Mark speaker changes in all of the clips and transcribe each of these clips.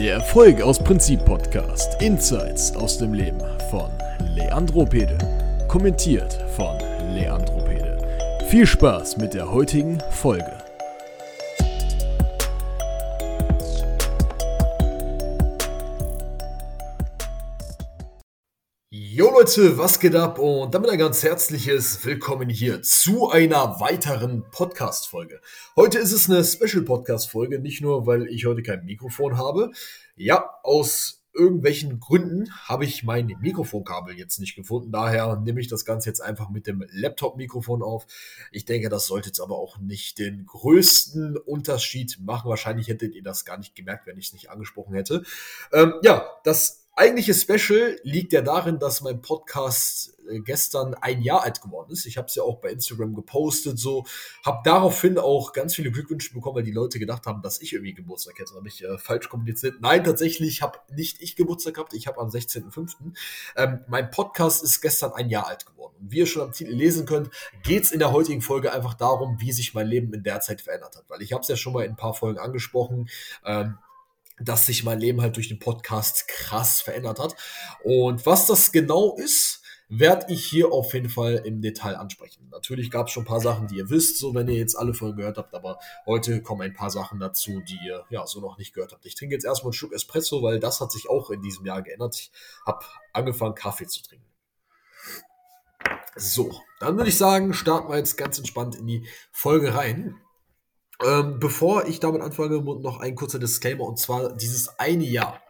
Speaker 1: Der Erfolg aus Prinzip Podcast. Insights aus dem Leben von Leandro Pede. Kommentiert von Leandro Pede. Viel Spaß mit der heutigen Folge.
Speaker 2: Leute, was geht ab? Und damit ein ganz herzliches Willkommen hier zu einer weiteren Podcast-Folge. Heute ist es eine Special-Podcast-Folge, nicht nur, weil ich heute kein Mikrofon habe. Ja, aus irgendwelchen Gründen habe ich mein Mikrofonkabel jetzt nicht gefunden. Daher nehme ich das Ganze jetzt einfach mit dem Laptop-Mikrofon auf. Ich denke, das sollte jetzt aber auch nicht den größten Unterschied machen. Wahrscheinlich hättet ihr das gar nicht gemerkt, wenn ich es nicht angesprochen hätte. Ähm, ja, das eigentliche Special liegt ja darin, dass mein Podcast äh, gestern ein Jahr alt geworden ist. Ich habe es ja auch bei Instagram gepostet, so habe daraufhin auch ganz viele Glückwünsche bekommen, weil die Leute gedacht haben, dass ich irgendwie Geburtstag hätte. Habe ich äh, falsch kommuniziert. Nein, tatsächlich habe nicht ich Geburtstag gehabt. Ich habe am 16.05. Ähm, mein Podcast ist gestern ein Jahr alt geworden. Und wie ihr schon am Titel lesen könnt, geht es in der heutigen Folge einfach darum, wie sich mein Leben in der Zeit verändert hat. Weil ich habe es ja schon mal in ein paar Folgen angesprochen. Ähm, dass sich mein Leben halt durch den Podcast krass verändert hat. Und was das genau ist, werde ich hier auf jeden Fall im Detail ansprechen. Natürlich gab es schon ein paar Sachen, die ihr wisst, so wenn ihr jetzt alle Folgen gehört habt, aber heute kommen ein paar Sachen dazu, die ihr ja so noch nicht gehört habt. Ich trinke jetzt erstmal einen Schluck Espresso, weil das hat sich auch in diesem Jahr geändert. Ich habe angefangen, Kaffee zu trinken. So, dann würde ich sagen, starten wir jetzt ganz entspannt in die Folge rein. Ähm, bevor ich damit anfange, noch ein kurzer Disclaimer und zwar dieses eine Jahr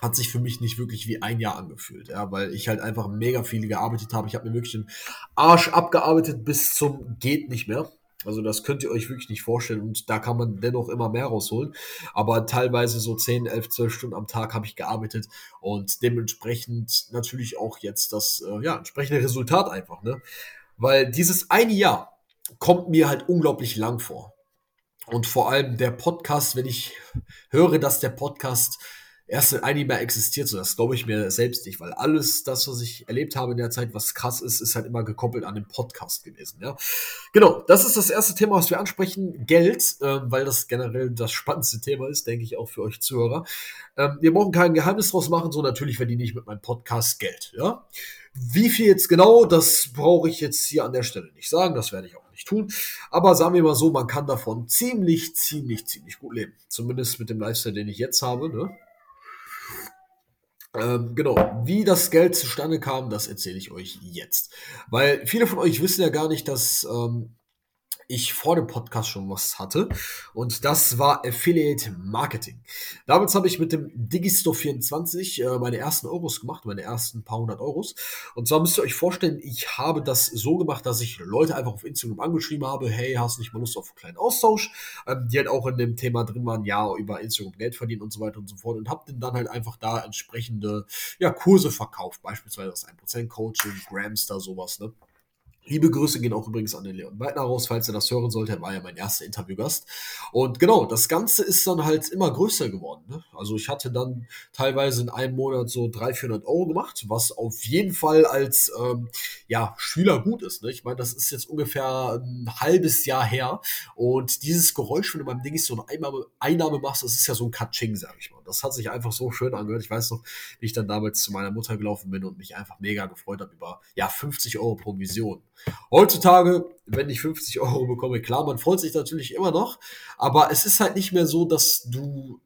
Speaker 2: hat sich für mich nicht wirklich wie ein Jahr angefühlt, ja, weil ich halt einfach mega viel gearbeitet habe. Ich habe mir wirklich den Arsch abgearbeitet bis zum geht nicht mehr. Also das könnt ihr euch wirklich nicht vorstellen und da kann man dennoch immer mehr rausholen. Aber teilweise so 10, 11, 12 Stunden am Tag habe ich gearbeitet und dementsprechend natürlich auch jetzt das äh, ja, entsprechende Resultat einfach, ne? Weil dieses eine Jahr kommt mir halt unglaublich lang vor. Und vor allem der Podcast, wenn ich höre, dass der Podcast erst Jahr mehr existiert, so das glaube ich mir selbst nicht, weil alles das, was ich erlebt habe in der Zeit, was krass ist, ist halt immer gekoppelt an den Podcast gewesen. Ja, genau. Das ist das erste Thema, was wir ansprechen: Geld, äh, weil das generell das spannendste Thema ist, denke ich auch für euch Zuhörer. Ähm, wir brauchen kein Geheimnis draus machen, so natürlich verdiene ich mit meinem Podcast Geld. Ja, wie viel jetzt genau, das brauche ich jetzt hier an der Stelle nicht sagen, das werde ich auch nicht tun. Aber sagen wir mal so, man kann davon ziemlich, ziemlich, ziemlich gut leben. Zumindest mit dem Lifestyle, den ich jetzt habe. Ne? Ähm, genau, wie das Geld zustande kam, das erzähle ich euch jetzt. Weil viele von euch wissen ja gar nicht, dass ähm, ich vor dem Podcast schon was hatte. Und das war Affiliate Marketing. Damals habe ich mit dem Digistore 24 äh, meine ersten Euros gemacht, meine ersten paar hundert Euros. Und zwar müsst ihr euch vorstellen, ich habe das so gemacht, dass ich Leute einfach auf Instagram angeschrieben habe, hey, hast du nicht mal Lust auf einen kleinen Austausch? Ähm, die halt auch in dem Thema drin waren, ja, über Instagram Geld verdienen und so weiter und so fort. Und habe dann halt einfach da entsprechende ja, Kurse verkauft, beispielsweise das 1% Coaching, Gramstar, sowas, ne? Liebe Grüße gehen auch übrigens an den Leon Weidner raus, falls er das hören sollte. Er war ja mein erster Interviewgast. Und genau, das Ganze ist dann halt immer größer geworden. Ne? Also ich hatte dann teilweise in einem Monat so 300, 400 Euro gemacht, was auf jeden Fall als ähm, ja, Schüler gut ist. Ne? Ich meine, das ist jetzt ungefähr ein halbes Jahr her. Und dieses Geräusch, wenn du beim Ding so eine Einnahme, machst, das ist ja so ein Katsching, sag ich mal. Das hat sich einfach so schön angehört. Ich weiß noch, wie ich dann damals zu meiner Mutter gelaufen bin und mich einfach mega gefreut habe über ja, 50 Euro Provision. Heutzutage, wenn ich 50 Euro bekomme, klar, man freut sich natürlich immer noch, aber es ist halt nicht mehr so, dass du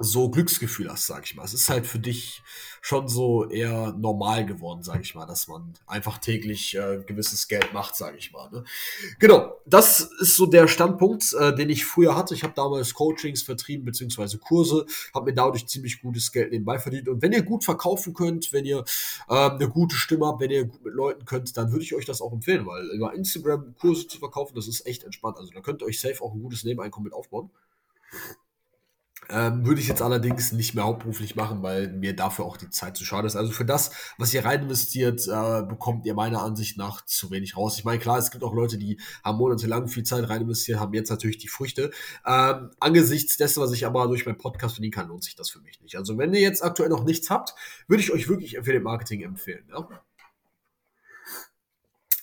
Speaker 2: so Glücksgefühl hast, sag ich mal. Es ist halt für dich schon so eher normal geworden, sag ich mal, dass man einfach täglich äh, gewisses Geld macht, sag ich mal. Ne? Genau, das ist so der Standpunkt, äh, den ich früher hatte. Ich habe damals Coachings vertrieben beziehungsweise Kurse, habe mir dadurch ziemlich gutes Geld nebenbei verdient. Und wenn ihr gut verkaufen könnt, wenn ihr äh, eine gute Stimme habt, wenn ihr gut mit Leuten könnt, dann würde ich euch das auch empfehlen, weil über Instagram Kurse zu verkaufen, das ist echt entspannt. Also da könnt ihr euch safe auch ein gutes Nebeneinkommen mit aufbauen. Ähm, würde ich jetzt allerdings nicht mehr hauptberuflich machen, weil mir dafür auch die Zeit zu schade ist. Also für das, was ihr rein investiert, äh, bekommt ihr meiner Ansicht nach zu wenig raus. Ich meine, klar, es gibt auch Leute, die haben monatelang viel Zeit rein investiert, haben jetzt natürlich die Früchte. Ähm, angesichts dessen, was ich aber durch meinen Podcast verdienen kann, lohnt sich das für mich nicht. Also wenn ihr jetzt aktuell noch nichts habt, würde ich euch wirklich Affiliate Marketing empfehlen. Ja?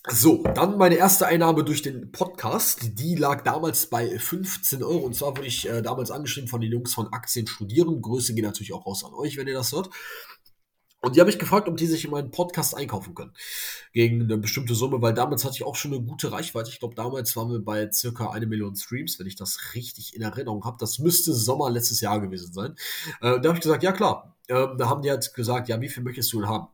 Speaker 2: So, dann meine erste Einnahme durch den Podcast. Die lag damals bei 15 Euro. Und zwar wurde ich äh, damals angeschrieben von den Jungs von Aktien studieren. Grüße gehen natürlich auch raus an euch, wenn ihr das hört. Und die habe ich gefragt, ob die sich in meinen Podcast einkaufen können. Gegen eine bestimmte Summe, weil damals hatte ich auch schon eine gute Reichweite. Ich glaube, damals waren wir bei circa eine Million Streams, wenn ich das richtig in Erinnerung habe. Das müsste Sommer letztes Jahr gewesen sein. Äh, da habe ich gesagt, ja klar. Äh, da haben die halt gesagt, ja, wie viel möchtest du denn haben?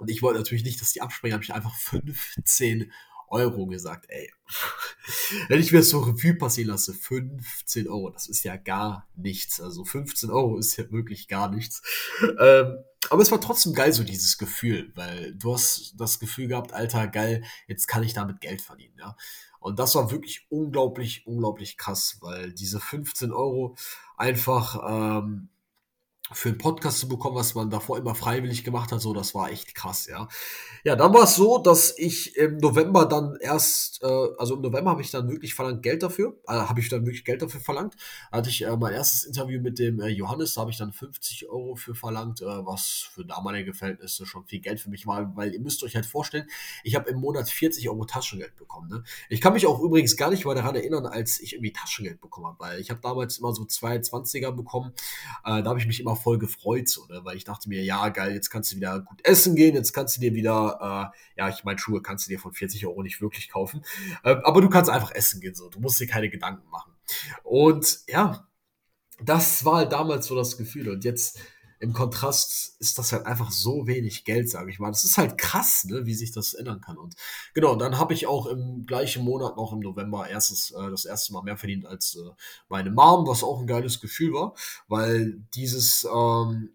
Speaker 2: Und ich wollte natürlich nicht, dass die abspringen, habe ich einfach 15 Euro gesagt, ey. Wenn ich mir das so Revue passieren lasse, 15 Euro, das ist ja gar nichts. Also 15 Euro ist ja wirklich gar nichts. Ähm, aber es war trotzdem geil, so dieses Gefühl, weil du hast das Gefühl gehabt, Alter, geil, jetzt kann ich damit Geld verdienen, ja. Und das war wirklich unglaublich, unglaublich krass, weil diese 15 Euro einfach, ähm, für einen Podcast zu bekommen, was man davor immer freiwillig gemacht hat, so, das war echt krass, ja. Ja, dann war es so, dass ich im November dann erst, äh, also im November habe ich dann wirklich verlangt Geld dafür, äh, habe ich dann wirklich Geld dafür verlangt. Hatte ich äh, mein erstes Interview mit dem äh, Johannes, da habe ich dann 50 Euro für verlangt, äh, was für damalige Verhältnisse schon viel Geld für mich war, weil ihr müsst euch halt vorstellen, ich habe im Monat 40 Euro Taschengeld bekommen. Ne? Ich kann mich auch übrigens gar nicht mal daran erinnern, als ich irgendwie Taschengeld bekommen habe, weil ich habe damals immer so 22er bekommen, äh, da habe ich mich immer voll gefreut, so, ne? weil ich dachte mir, ja, geil, jetzt kannst du wieder gut essen gehen, jetzt kannst du dir wieder, äh, ja, ich meine, Schuhe kannst du dir von 40 Euro nicht wirklich kaufen, äh, aber du kannst einfach essen gehen, so, du musst dir keine Gedanken machen. Und ja, das war halt damals so das Gefühl und jetzt im Kontrast ist das halt einfach so wenig Geld, sage ich mal. Das ist halt krass, ne, wie sich das ändern kann. Und genau, dann habe ich auch im gleichen Monat noch im November erstes, äh, das erste Mal mehr verdient als äh, meine Mom, was auch ein geiles Gefühl war, weil dieses, ähm,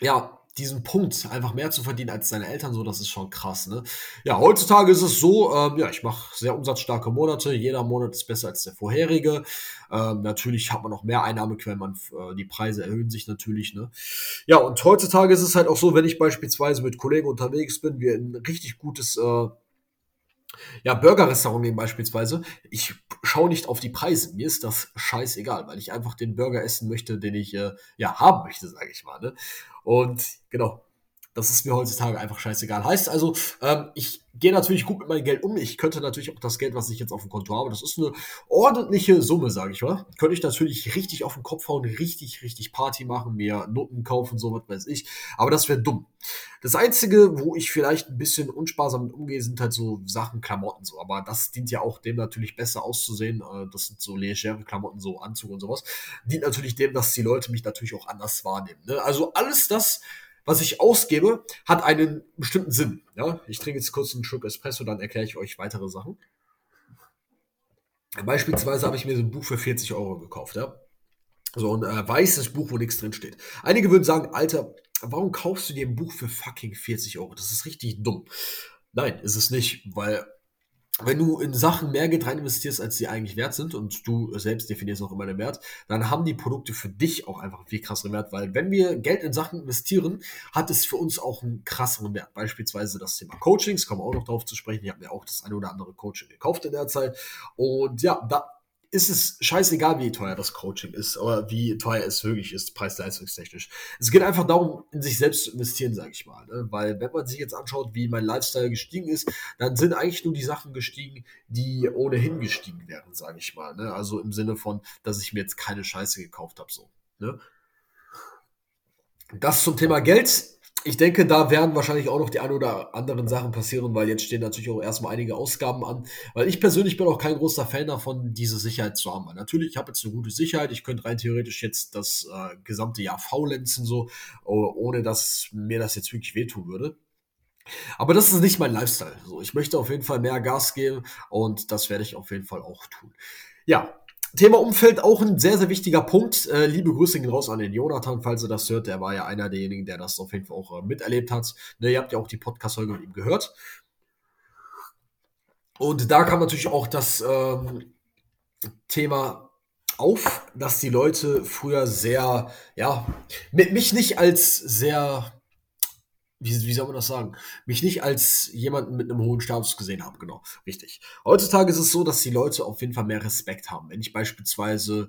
Speaker 2: ja, diesen Punkt, einfach mehr zu verdienen als seine Eltern, so, das ist schon krass, ne? Ja, heutzutage ist es so, ähm, ja, ich mache sehr umsatzstarke Monate, jeder Monat ist besser als der vorherige. Ähm, natürlich hat man noch mehr Einnahmequellen, man, äh, die Preise erhöhen sich natürlich, ne? Ja, und heutzutage ist es halt auch so, wenn ich beispielsweise mit Kollegen unterwegs bin, wir ein richtig gutes äh, ja, Burger-Restaurant nehmen beispielsweise. Ich schaue nicht auf die Preise. Mir ist das scheißegal, weil ich einfach den Burger essen möchte, den ich äh, ja haben möchte, sage ich mal. Ne? Und genau, das ist mir heutzutage einfach scheißegal. Heißt also, ähm, ich gehe natürlich gut mit meinem Geld um. Ich könnte natürlich auch das Geld, was ich jetzt auf dem Konto habe, das ist eine ordentliche Summe, sage ich mal. Könnte ich natürlich richtig auf den Kopf hauen, richtig, richtig Party machen, mir Noten kaufen, so was weiß ich. Aber das wäre dumm. Das Einzige, wo ich vielleicht ein bisschen unsparsam mit umgehe, sind halt so Sachen, Klamotten so. Aber das dient ja auch dem natürlich besser auszusehen. Äh, das sind so legere Klamotten, so Anzug und sowas. Dient natürlich dem, dass die Leute mich natürlich auch anders wahrnehmen. Ne? Also alles das, was ich ausgebe, hat einen bestimmten Sinn. Ja? Ich trinke jetzt kurz einen Schluck Espresso, dann erkläre ich euch weitere Sachen. Beispielsweise habe ich mir so ein Buch für 40 Euro gekauft. Ja? So ein äh, weißes Buch, wo nichts drin steht. Einige würden sagen, Alter, warum kaufst du dir ein Buch für fucking 40 Euro? Das ist richtig dumm. Nein, ist es nicht, weil wenn du in Sachen mehr Geld rein investierst, als sie eigentlich wert sind und du selbst definierst auch immer den Wert, dann haben die Produkte für dich auch einfach viel krasseren Wert, weil wenn wir Geld in Sachen investieren, hat es für uns auch einen krasseren Wert. Beispielsweise das Thema Coachings, kommen wir auch noch darauf zu sprechen. Ich habe mir auch das eine oder andere Coaching gekauft in der Zeit und ja, da ist es scheißegal, wie teuer das Coaching ist oder wie teuer es wirklich ist, preis-leistungstechnisch. Es geht einfach darum, in sich selbst zu investieren, sage ich mal. Ne? Weil wenn man sich jetzt anschaut, wie mein Lifestyle gestiegen ist, dann sind eigentlich nur die Sachen gestiegen, die ohnehin gestiegen wären, sage ich mal. Ne? Also im Sinne von, dass ich mir jetzt keine Scheiße gekauft habe. So, ne? Das zum Thema Geld ich denke, da werden wahrscheinlich auch noch die ein oder anderen Sachen passieren, weil jetzt stehen natürlich auch erstmal einige Ausgaben an. Weil ich persönlich bin auch kein großer Fan davon, diese Sicherheit zu haben. Weil natürlich, ich habe jetzt eine gute Sicherheit. Ich könnte rein theoretisch jetzt das äh, gesamte Jahr faulenzen, so, ohne dass mir das jetzt wirklich wehtun würde. Aber das ist nicht mein Lifestyle. So, ich möchte auf jeden Fall mehr Gas geben und das werde ich auf jeden Fall auch tun. Ja, Thema Umfeld auch ein sehr, sehr wichtiger Punkt. Äh, liebe Grüße gehen raus an den Jonathan, falls ihr das hört. Der war ja einer derjenigen, der das auf jeden Fall auch äh, miterlebt hat. Ne, ihr habt ja auch die Podcast-Folge mit ihm gehört. Und da kam natürlich auch das ähm, Thema auf, dass die Leute früher sehr, ja, mit mich nicht als sehr wie, wie soll man das sagen, mich nicht als jemanden mit einem hohen Status gesehen haben. Genau, richtig. Heutzutage ist es so, dass die Leute auf jeden Fall mehr Respekt haben. Wenn ich beispielsweise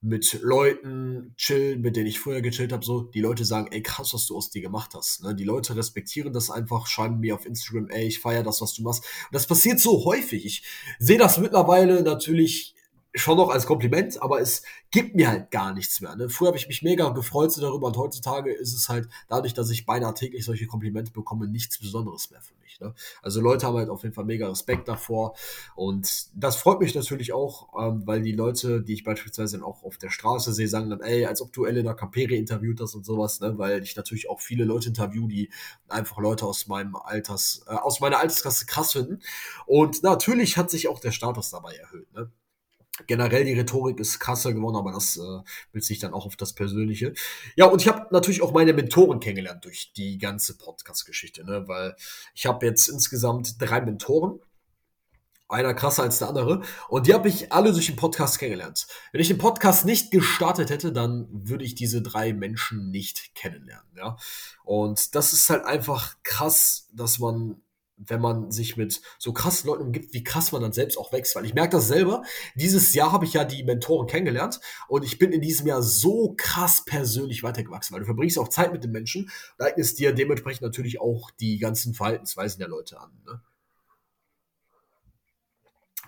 Speaker 2: mit Leuten chill, mit denen ich vorher gechillt habe, so, die Leute sagen, ey, krass, was du aus dir gemacht hast. Ne? Die Leute respektieren das einfach, schreiben mir auf Instagram, ey, ich feiere das, was du machst. Und das passiert so häufig. Ich sehe das mittlerweile natürlich schon noch als Kompliment, aber es gibt mir halt gar nichts mehr. Ne? Früher habe ich mich mega gefreut darüber und heutzutage ist es halt dadurch, dass ich beinahe täglich solche Komplimente bekomme, nichts Besonderes mehr für mich. Ne? Also Leute haben halt auf jeden Fall mega Respekt davor und das freut mich natürlich auch, ähm, weil die Leute, die ich beispielsweise auch auf der Straße sehe, sagen dann, ey, als ob du Elena Capere interviewt hast und sowas, ne? weil ich natürlich auch viele Leute interview, die einfach Leute aus meinem Alters, äh, aus meiner Altersklasse krass finden und natürlich hat sich auch der Status dabei erhöht. Ne? Generell die Rhetorik ist krasser geworden, aber das äh, bezieht sich dann auch auf das Persönliche. Ja, und ich habe natürlich auch meine Mentoren kennengelernt durch die ganze Podcast-Geschichte, ne? weil ich habe jetzt insgesamt drei Mentoren. Einer krasser als der andere. Und die habe ich alle durch den Podcast kennengelernt. Wenn ich den Podcast nicht gestartet hätte, dann würde ich diese drei Menschen nicht kennenlernen. Ja? Und das ist halt einfach krass, dass man wenn man sich mit so krassen Leuten umgibt, wie krass man dann selbst auch wächst. Weil ich merke das selber. Dieses Jahr habe ich ja die Mentoren kennengelernt und ich bin in diesem Jahr so krass persönlich weitergewachsen, weil du verbringst auch Zeit mit den Menschen da eignest dir dementsprechend natürlich auch die ganzen Verhaltensweisen der Leute an. Ne?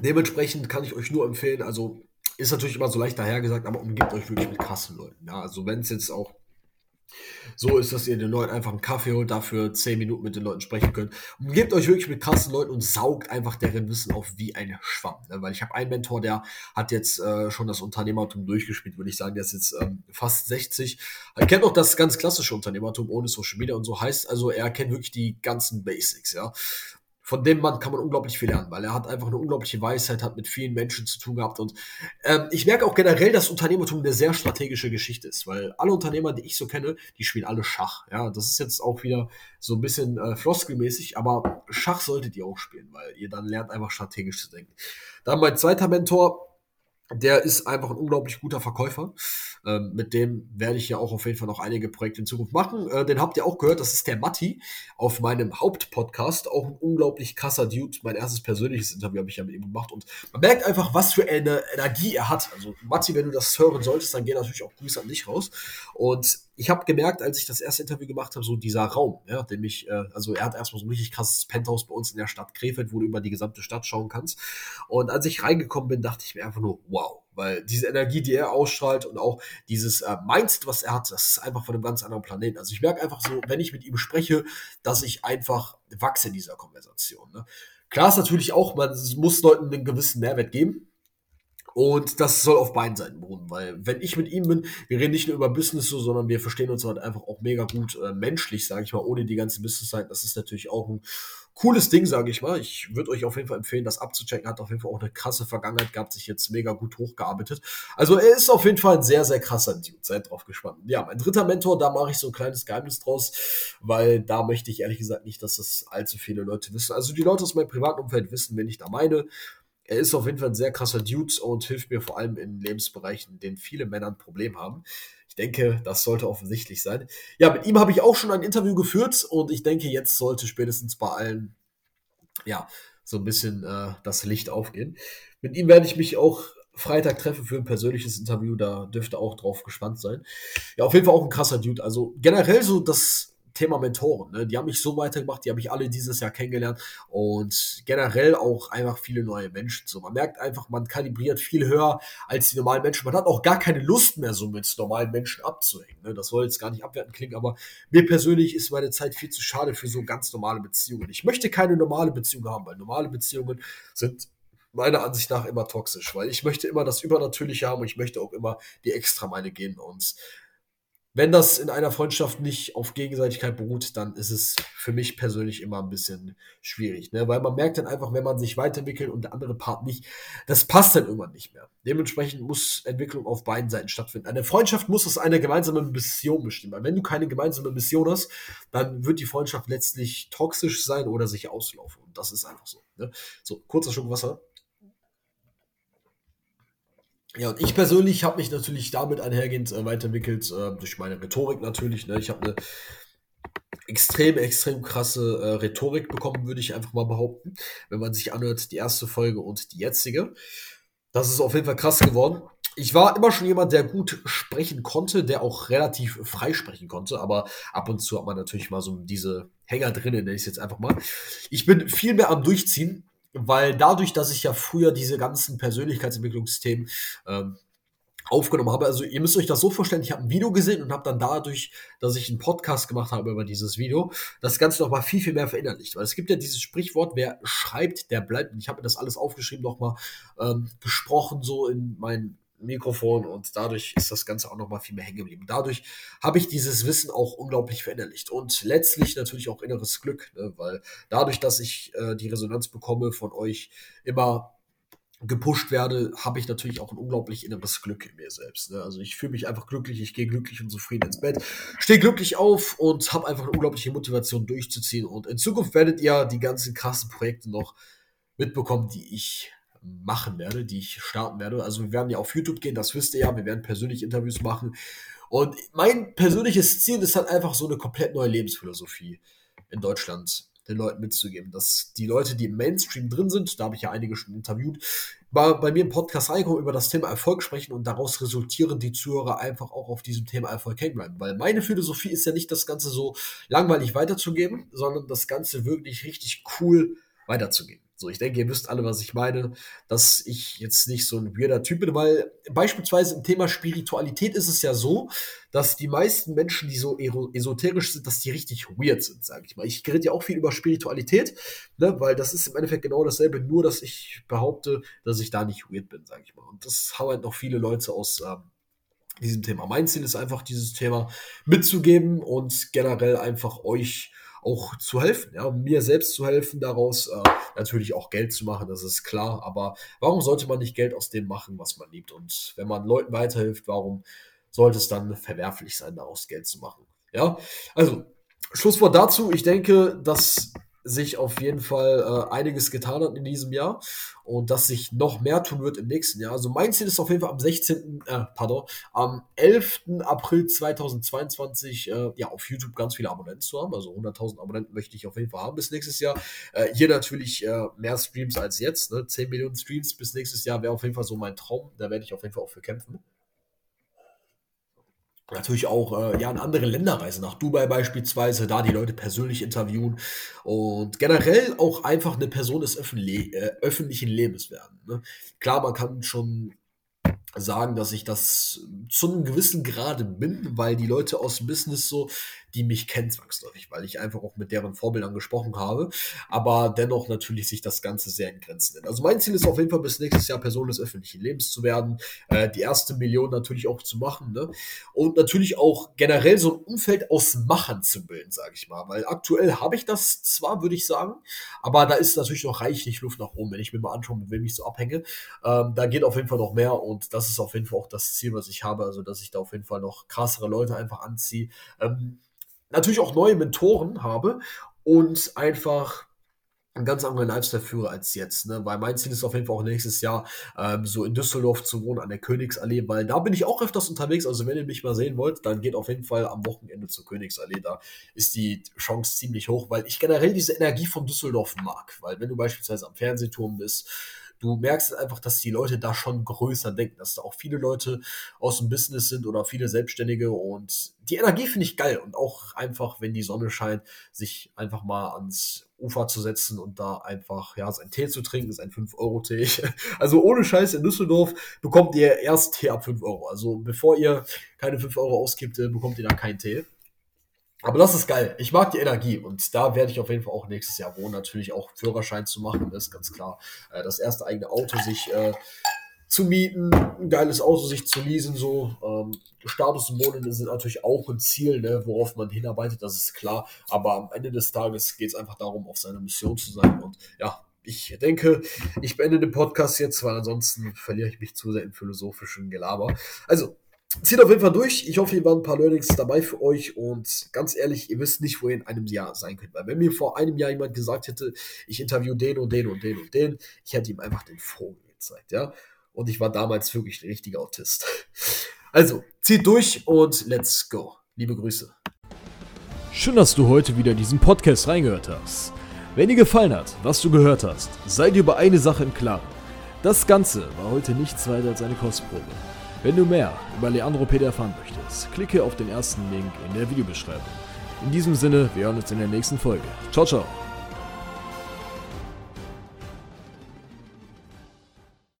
Speaker 2: Dementsprechend kann ich euch nur empfehlen, also ist natürlich immer so leicht dahergesagt, aber umgibt euch wirklich mit krassen Leuten. Ja, also wenn es jetzt auch so ist, dass ihr den Leuten einfach einen Kaffee holt, dafür zehn Minuten mit den Leuten sprechen könnt. Und gebt euch wirklich mit krassen Leuten und saugt einfach deren Wissen auf wie ein Schwamm. Ne? Weil ich habe einen Mentor, der hat jetzt äh, schon das Unternehmertum durchgespielt, würde ich sagen. Der ist jetzt ähm, fast 60. Er kennt auch das ganz klassische Unternehmertum ohne Social Media und so heißt. Also er kennt wirklich die ganzen Basics, ja von dem Mann kann man unglaublich viel lernen, weil er hat einfach eine unglaubliche Weisheit, hat mit vielen Menschen zu tun gehabt. Und ähm, ich merke auch generell, dass Unternehmertum eine sehr strategische Geschichte ist, weil alle Unternehmer, die ich so kenne, die spielen alle Schach. Ja, das ist jetzt auch wieder so ein bisschen äh, floskelmäßig, aber Schach solltet ihr auch spielen, weil ihr dann lernt einfach strategisch zu denken. Dann mein zweiter Mentor, der ist einfach ein unglaublich guter Verkäufer. Ähm, mit dem werde ich ja auch auf jeden Fall noch einige Projekte in Zukunft machen. Äh, den habt ihr auch gehört, das ist der Matti auf meinem Hauptpodcast. Auch ein unglaublich krasser Dude. Mein erstes persönliches Interview habe ich ja mit ihm gemacht. Und man merkt einfach, was für eine Energie er hat. Also Matti, wenn du das hören solltest, dann gehen natürlich auch Grüße an dich raus. Und ich habe gemerkt, als ich das erste Interview gemacht habe, so dieser Raum, ja, den mich, äh, also er hat erstmal so ein richtig krasses Penthouse bei uns in der Stadt Krefeld, wo du über die gesamte Stadt schauen kannst. Und als ich reingekommen bin, dachte ich mir einfach nur, wow, weil diese Energie, die er ausstrahlt und auch dieses äh, Mindset, was er hat, das ist einfach von einem ganz anderen Planeten. Also ich merke einfach so, wenn ich mit ihm spreche, dass ich einfach wachse in dieser Konversation. Ne? Klar ist natürlich auch, man muss Leuten einen gewissen Mehrwert geben. Und das soll auf beiden Seiten beruhen, weil wenn ich mit ihm bin, wir reden nicht nur über Business so, sondern wir verstehen uns halt einfach auch mega gut äh, menschlich, sage ich mal, ohne die ganze Business-Seite. Das ist natürlich auch ein cooles Ding, sage ich mal. Ich würde euch auf jeden Fall empfehlen, das abzuchecken. Hat auf jeden Fall auch eine krasse Vergangenheit gehabt, sich jetzt mega gut hochgearbeitet. Also er ist auf jeden Fall ein sehr, sehr krasser Dude. Seid drauf gespannt. Ja, mein dritter Mentor, da mache ich so ein kleines Geheimnis draus, weil da möchte ich ehrlich gesagt nicht, dass das allzu viele Leute wissen. Also die Leute aus meinem privaten Umfeld wissen, wen ich da meine. Er ist auf jeden Fall ein sehr krasser Dude und hilft mir vor allem in Lebensbereichen, in denen viele Männer ein Problem haben. Ich denke, das sollte offensichtlich sein. Ja, mit ihm habe ich auch schon ein Interview geführt und ich denke, jetzt sollte spätestens bei allen, ja, so ein bisschen äh, das Licht aufgehen. Mit ihm werde ich mich auch Freitag treffen für ein persönliches Interview, da dürfte auch drauf gespannt sein. Ja, auf jeden Fall auch ein krasser Dude. Also generell so das Thema Mentoren. Ne? Die haben mich so weitergemacht, die habe ich alle dieses Jahr kennengelernt und generell auch einfach viele neue Menschen. So, man merkt einfach, man kalibriert viel höher als die normalen Menschen. Man hat auch gar keine Lust mehr, so mit normalen Menschen abzuhängen. Ne? Das soll jetzt gar nicht abwertend klingen, aber mir persönlich ist meine Zeit viel zu schade für so ganz normale Beziehungen. Ich möchte keine normale Beziehung haben, weil normale Beziehungen sind meiner Ansicht nach immer toxisch, weil ich möchte immer das Übernatürliche haben und ich möchte auch immer die Extrameile gehen und wenn das in einer Freundschaft nicht auf Gegenseitigkeit beruht, dann ist es für mich persönlich immer ein bisschen schwierig, ne? weil man merkt dann einfach, wenn man sich weiterentwickelt und der andere Part nicht, das passt dann irgendwann nicht mehr. Dementsprechend muss Entwicklung auf beiden Seiten stattfinden. Eine Freundschaft muss aus einer gemeinsamen Mission bestimmen, weil wenn du keine gemeinsame Mission hast, dann wird die Freundschaft letztlich toxisch sein oder sich auslaufen und das ist einfach so. Ne? So, kurzer Schluck Wasser. Ja, und ich persönlich habe mich natürlich damit einhergehend äh, weiterentwickelt, äh, durch meine Rhetorik natürlich. Ne? Ich habe eine extrem, extrem krasse äh, Rhetorik bekommen, würde ich einfach mal behaupten, wenn man sich anhört, die erste Folge und die jetzige. Das ist auf jeden Fall krass geworden. ich war immer schon jemand, der gut sprechen konnte, der auch relativ frei sprechen konnte, aber ab und zu hat man natürlich mal so diese Hänger drin, nenne ich es jetzt einfach mal. Ich bin viel mehr am Durchziehen, weil dadurch, dass ich ja früher diese ganzen Persönlichkeitsentwicklungsthemen ähm, aufgenommen habe. Also ihr müsst euch das so vorstellen, ich habe ein Video gesehen und habe dann dadurch, dass ich einen Podcast gemacht habe über dieses Video, das Ganze noch mal viel, viel mehr verinnerlicht. Weil es gibt ja dieses Sprichwort, wer schreibt, der bleibt. Und ich habe mir das alles aufgeschrieben, noch mal ähm, gesprochen so in mein Mikrofon und dadurch ist das Ganze auch noch mal viel mehr hängen geblieben. Dadurch habe ich dieses Wissen auch unglaublich verinnerlicht und letztlich natürlich auch inneres Glück, ne? weil dadurch, dass ich äh, die Resonanz bekomme von euch immer gepusht werde, habe ich natürlich auch ein unglaublich inneres Glück in mir selbst. Ne? Also ich fühle mich einfach glücklich, ich gehe glücklich und zufrieden ins Bett, stehe glücklich auf und habe einfach eine unglaubliche Motivation durchzuziehen. Und in Zukunft werdet ihr die ganzen krassen Projekte noch mitbekommen, die ich machen werde, die ich starten werde. Also wir werden ja auf YouTube gehen, das wisst ihr ja, wir werden persönlich Interviews machen. Und mein persönliches Ziel ist halt einfach so eine komplett neue Lebensphilosophie in Deutschland den Leuten mitzugeben. Dass die Leute, die im Mainstream drin sind, da habe ich ja einige schon interviewt, bei, bei mir im Podcast reinkommen, über das Thema Erfolg sprechen und daraus resultieren die Zuhörer einfach auch auf diesem Thema Erfolg hängen bleiben. Weil meine Philosophie ist ja nicht, das Ganze so langweilig weiterzugeben, sondern das Ganze wirklich richtig cool weiterzugeben. So, ich denke, ihr wisst alle, was ich meine, dass ich jetzt nicht so ein weirder Typ bin, weil beispielsweise im Thema Spiritualität ist es ja so, dass die meisten Menschen, die so esoterisch sind, dass die richtig weird sind, sage ich mal. Ich rede ja auch viel über Spiritualität, ne, weil das ist im Endeffekt genau dasselbe, nur dass ich behaupte, dass ich da nicht weird bin, sage ich mal. Und das haben halt noch viele Leute aus ähm, diesem Thema. Mein Ziel ist einfach, dieses Thema mitzugeben und generell einfach euch auch zu helfen, ja, mir selbst zu helfen, daraus äh, natürlich auch Geld zu machen, das ist klar. Aber warum sollte man nicht Geld aus dem machen, was man liebt? Und wenn man Leuten weiterhilft, warum sollte es dann verwerflich sein, daraus Geld zu machen? Ja, also Schlusswort dazu. Ich denke, dass sich auf jeden Fall äh, einiges getan hat in diesem Jahr und dass sich noch mehr tun wird im nächsten Jahr. Also mein Ziel ist auf jeden Fall am 16., äh, pardon, am 11. April 2022 äh, ja auf YouTube ganz viele Abonnenten zu haben. Also 100.000 Abonnenten möchte ich auf jeden Fall haben bis nächstes Jahr. Äh, hier natürlich äh, mehr Streams als jetzt, ne? 10 Millionen Streams bis nächstes Jahr wäre auf jeden Fall so mein Traum. Da werde ich auf jeden Fall auch für kämpfen natürlich auch äh, ja in andere Länder reisen, nach Dubai beispielsweise, da die Leute persönlich interviewen und generell auch einfach eine Person des äh, öffentlichen Lebens werden. Ne? Klar, man kann schon sagen, dass ich das zu einem gewissen Grade bin, weil die Leute aus Business so, die mich kennen zwangsläufig, weil ich einfach auch mit deren Vorbildern gesprochen habe, aber dennoch natürlich sich das Ganze sehr in Grenzen nennt. Also mein Ziel ist auf jeden Fall bis nächstes Jahr Person des öffentlichen Lebens zu werden, äh, die erste Million natürlich auch zu machen ne? und natürlich auch generell so ein Umfeld aus Machern zu bilden, sage ich mal, weil aktuell habe ich das zwar, würde ich sagen, aber da ist natürlich noch reichlich Luft nach oben, wenn ich mir mal anschaue, mit wem ich so abhänge, ähm, da geht auf jeden Fall noch mehr und das ist auf jeden Fall auch das Ziel, was ich habe, also dass ich da auf jeden Fall noch krassere Leute einfach anziehe. Ähm, natürlich auch neue Mentoren habe und einfach einen ganz anderen Lifestyle führe als jetzt, ne? Weil mein Ziel ist auf jeden Fall auch nächstes Jahr ähm, so in Düsseldorf zu wohnen an der Königsallee, weil da bin ich auch öfters unterwegs. Also wenn ihr mich mal sehen wollt, dann geht auf jeden Fall am Wochenende zur Königsallee. Da ist die Chance ziemlich hoch, weil ich generell diese Energie von Düsseldorf mag. Weil wenn du beispielsweise am Fernsehturm bist du merkst einfach, dass die Leute da schon größer denken, dass da auch viele Leute aus dem Business sind oder viele Selbstständige und die Energie finde ich geil und auch einfach, wenn die Sonne scheint, sich einfach mal ans Ufer zu setzen und da einfach, ja, seinen Tee zu trinken, ist ein 5-Euro-Tee. Also ohne Scheiß in Düsseldorf bekommt ihr erst Tee ab 5 Euro. Also bevor ihr keine 5 Euro ausgibt, äh, bekommt ihr da keinen Tee. Aber das ist geil. Ich mag die Energie und da werde ich auf jeden Fall auch nächstes Jahr wohnen. Natürlich auch Führerschein zu machen, das ist ganz klar. Äh, das erste eigene Auto sich äh, zu mieten, ein geiles Auto sich zu leasen, so. Ähm, Statussymbole sind natürlich auch ein Ziel, ne, worauf man hinarbeitet, das ist klar. Aber am Ende des Tages geht es einfach darum, auf seiner Mission zu sein. Und ja, ich denke, ich beende den Podcast jetzt, weil ansonsten verliere ich mich zu sehr im philosophischen Gelaber. Also, Zieht auf jeden Fall durch. Ich hoffe, hier waren ein paar Learnings dabei für euch und ganz ehrlich, ihr wisst nicht, wo ihr in einem Jahr sein könnt. Weil wenn mir vor einem Jahr jemand gesagt hätte, ich interview den und den und den und den, ich hätte ihm einfach den Vogel gezeigt, ja. Und ich war damals wirklich ein richtiger Autist. Also, zieht durch und let's go. Liebe Grüße.
Speaker 1: Schön, dass du heute wieder in diesen Podcast reingehört hast. Wenn dir gefallen hat, was du gehört hast, sei dir über eine Sache im Klaren. Das Ganze war heute nichts weiter als eine Kostprobe. Wenn du mehr über Leandro Peter erfahren möchtest, klicke auf den ersten Link in der Videobeschreibung. In diesem Sinne, wir hören uns in der nächsten Folge. Ciao, ciao.